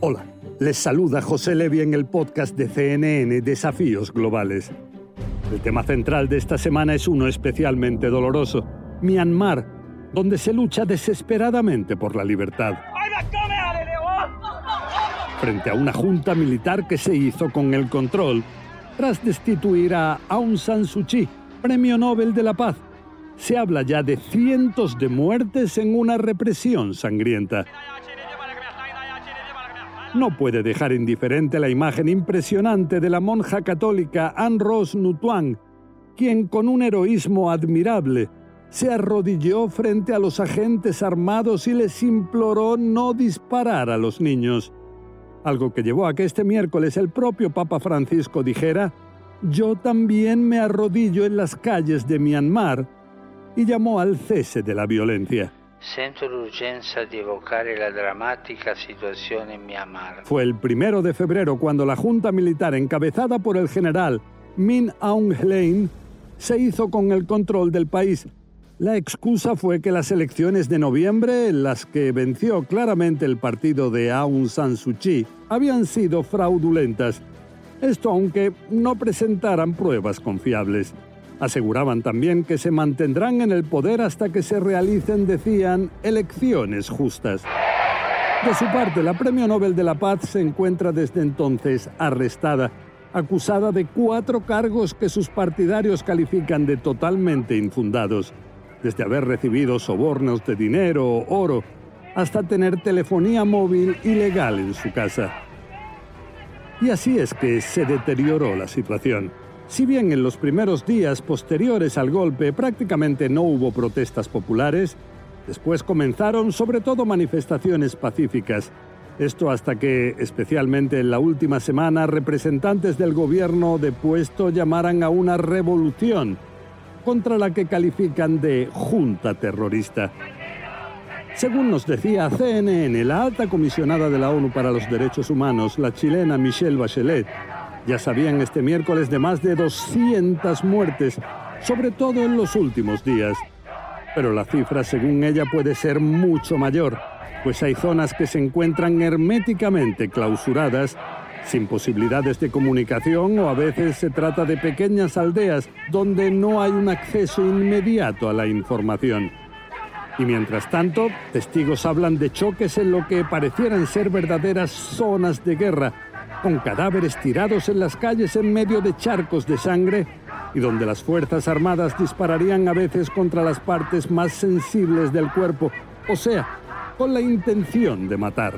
Hola, les saluda José Levi en el podcast de CNN Desafíos Globales. El tema central de esta semana es uno especialmente doloroso: Myanmar, donde se lucha desesperadamente por la libertad. Frente a una junta militar que se hizo con el control tras destituir a Aung San Suu Kyi, Premio Nobel de la Paz. Se habla ya de cientos de muertes en una represión sangrienta. No puede dejar indiferente la imagen impresionante de la monja católica Anne Rose Nutuang, quien con un heroísmo admirable se arrodilló frente a los agentes armados y les imploró no disparar a los niños. Algo que llevó a que este miércoles el propio Papa Francisco dijera, yo también me arrodillo en las calles de Myanmar y llamó al cese de la violencia. Sento l'urgenza di evocare la drammatica situazione in Myanmar. Fue el primero de febrero cuando la junta militar encabezada por el general Min Aung Hlaing se hizo con el control del país. La excusa fue que las elecciones de noviembre, en las que venció claramente el partido de Aung San Suu Kyi, habían sido fraudulentas. Esto aunque no presentaran pruebas confiables. Aseguraban también que se mantendrán en el poder hasta que se realicen, decían, elecciones justas. De su parte, la Premio Nobel de la Paz se encuentra desde entonces arrestada, acusada de cuatro cargos que sus partidarios califican de totalmente infundados, desde haber recibido sobornos de dinero o oro, hasta tener telefonía móvil ilegal en su casa. Y así es que se deterioró la situación. Si bien en los primeros días posteriores al golpe prácticamente no hubo protestas populares, después comenzaron sobre todo manifestaciones pacíficas. Esto hasta que, especialmente en la última semana, representantes del gobierno depuesto llamaran a una revolución contra la que califican de junta terrorista. Según nos decía CNN, la alta comisionada de la ONU para los Derechos Humanos, la chilena Michelle Bachelet, ya sabían este miércoles de más de 200 muertes, sobre todo en los últimos días. Pero la cifra, según ella, puede ser mucho mayor, pues hay zonas que se encuentran herméticamente clausuradas, sin posibilidades de comunicación o a veces se trata de pequeñas aldeas donde no hay un acceso inmediato a la información. Y mientras tanto, testigos hablan de choques en lo que parecieran ser verdaderas zonas de guerra, con cadáveres tirados en las calles en medio de charcos de sangre y donde las Fuerzas Armadas dispararían a veces contra las partes más sensibles del cuerpo, o sea, con la intención de matar.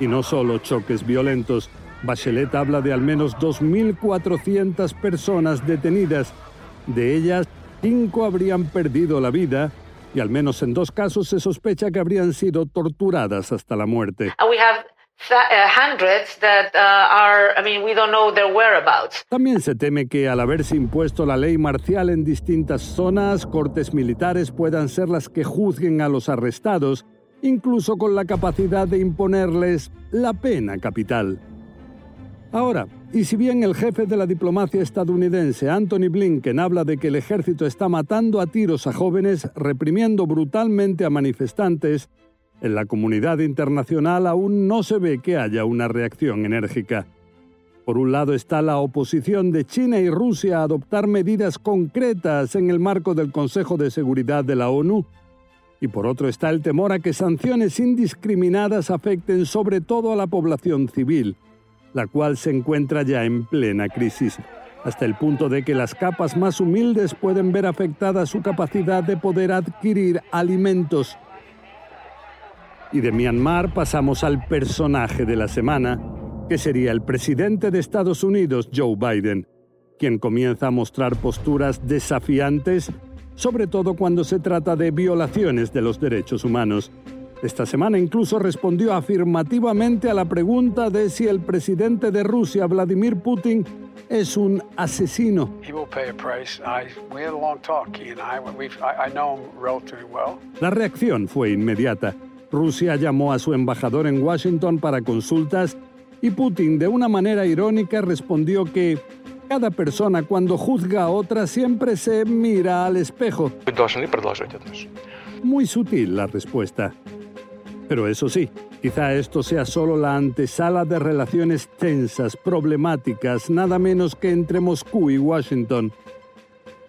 Y no solo choques violentos, Bachelet habla de al menos 2.400 personas detenidas, de ellas cinco habrían perdido la vida y al menos en dos casos se sospecha que habrían sido torturadas hasta la muerte. También se teme que al haberse impuesto la ley marcial en distintas zonas, cortes militares puedan ser las que juzguen a los arrestados, incluso con la capacidad de imponerles la pena capital. Ahora, y si bien el jefe de la diplomacia estadounidense, Anthony Blinken, habla de que el ejército está matando a tiros a jóvenes, reprimiendo brutalmente a manifestantes, en la comunidad internacional aún no se ve que haya una reacción enérgica. Por un lado está la oposición de China y Rusia a adoptar medidas concretas en el marco del Consejo de Seguridad de la ONU, y por otro está el temor a que sanciones indiscriminadas afecten sobre todo a la población civil, la cual se encuentra ya en plena crisis, hasta el punto de que las capas más humildes pueden ver afectada su capacidad de poder adquirir alimentos y de Myanmar pasamos al personaje de la semana, que sería el presidente de Estados Unidos, Joe Biden, quien comienza a mostrar posturas desafiantes, sobre todo cuando se trata de violaciones de los derechos humanos. Esta semana incluso respondió afirmativamente a la pregunta de si el presidente de Rusia, Vladimir Putin, es un asesino. La reacción fue inmediata. Rusia llamó a su embajador en Washington para consultas y Putin, de una manera irónica, respondió que cada persona cuando juzga a otra siempre se mira al espejo. Muy sutil la respuesta. Pero eso sí, quizá esto sea solo la antesala de relaciones tensas, problemáticas, nada menos que entre Moscú y Washington.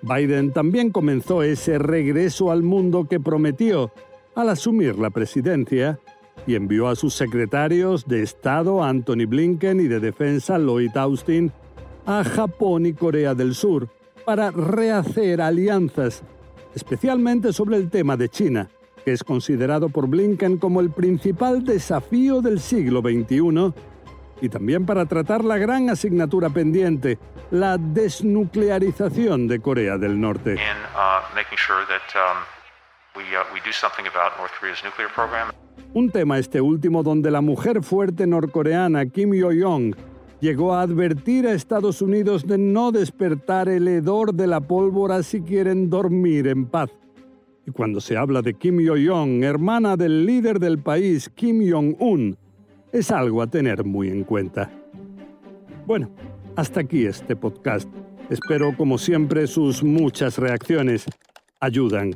Biden también comenzó ese regreso al mundo que prometió al asumir la presidencia y envió a sus secretarios de Estado Anthony Blinken y de Defensa Lloyd Austin a Japón y Corea del Sur para rehacer alianzas, especialmente sobre el tema de China que es considerado por Blinken como el principal desafío del siglo XXI, y también para tratar la gran asignatura pendiente, la desnuclearización de Corea del Norte. Un tema este último donde la mujer fuerte norcoreana Kim Yo-jong llegó a advertir a Estados Unidos de no despertar el hedor de la pólvora si quieren dormir en paz. Y cuando se habla de Kim Yo-jong, hermana del líder del país, Kim Jong-un, es algo a tener muy en cuenta. Bueno, hasta aquí este podcast. Espero, como siempre, sus muchas reacciones. Ayudan.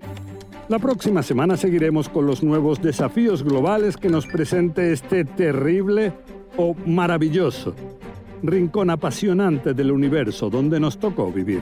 La próxima semana seguiremos con los nuevos desafíos globales que nos presente este terrible o maravilloso rincón apasionante del universo donde nos tocó vivir.